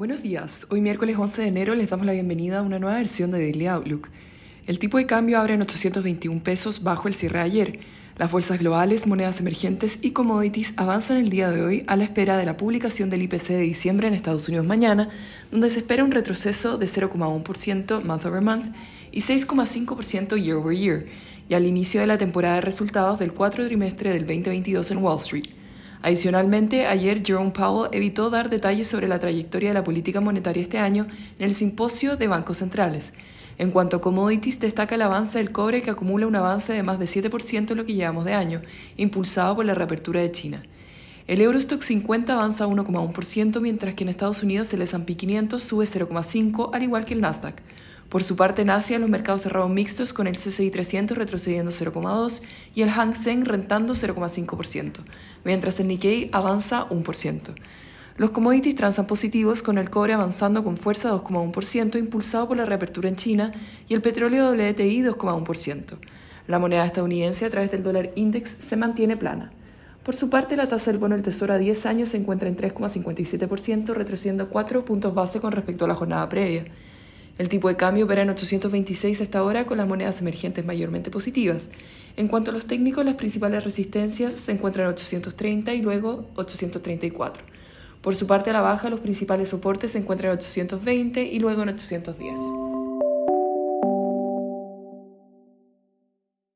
Buenos días. Hoy miércoles 11 de enero les damos la bienvenida a una nueva versión de Daily Outlook. El tipo de cambio abre en 821 pesos bajo el cierre de ayer. Las bolsas globales, monedas emergentes y commodities avanzan el día de hoy a la espera de la publicación del IPC de diciembre en Estados Unidos mañana, donde se espera un retroceso de 0,1% month over month y 6,5% year over year, y al inicio de la temporada de resultados del cuarto trimestre del 2022 en Wall Street. Adicionalmente, ayer Jerome Powell evitó dar detalles sobre la trayectoria de la política monetaria este año en el simposio de bancos centrales. En cuanto a commodities, destaca el avance del cobre que acumula un avance de más de 7% en lo que llevamos de año, impulsado por la reapertura de China. El Eurostock 50 avanza 1,1%, mientras que en Estados Unidos el S&P 500 sube 0,5%, al igual que el Nasdaq. Por su parte, en Asia, los mercados cerraron mixtos con el CCI 300 retrocediendo 0,2% y el Hang Seng rentando 0,5%, mientras el Nikkei avanza 1%. Los commodities transan positivos con el cobre avanzando con fuerza 2,1%, impulsado por la reapertura en China, y el petróleo WTI 2,1%. La moneda estadounidense a través del dólar index se mantiene plana. Por su parte, la tasa del bono del Tesoro a 10 años se encuentra en 3,57%, retrocediendo 4 puntos base con respecto a la jornada previa. El tipo de cambio opera en 826 hasta ahora con las monedas emergentes mayormente positivas. En cuanto a los técnicos, las principales resistencias se encuentran en 830 y luego 834. Por su parte, a la baja, los principales soportes se encuentran en 820 y luego en 810.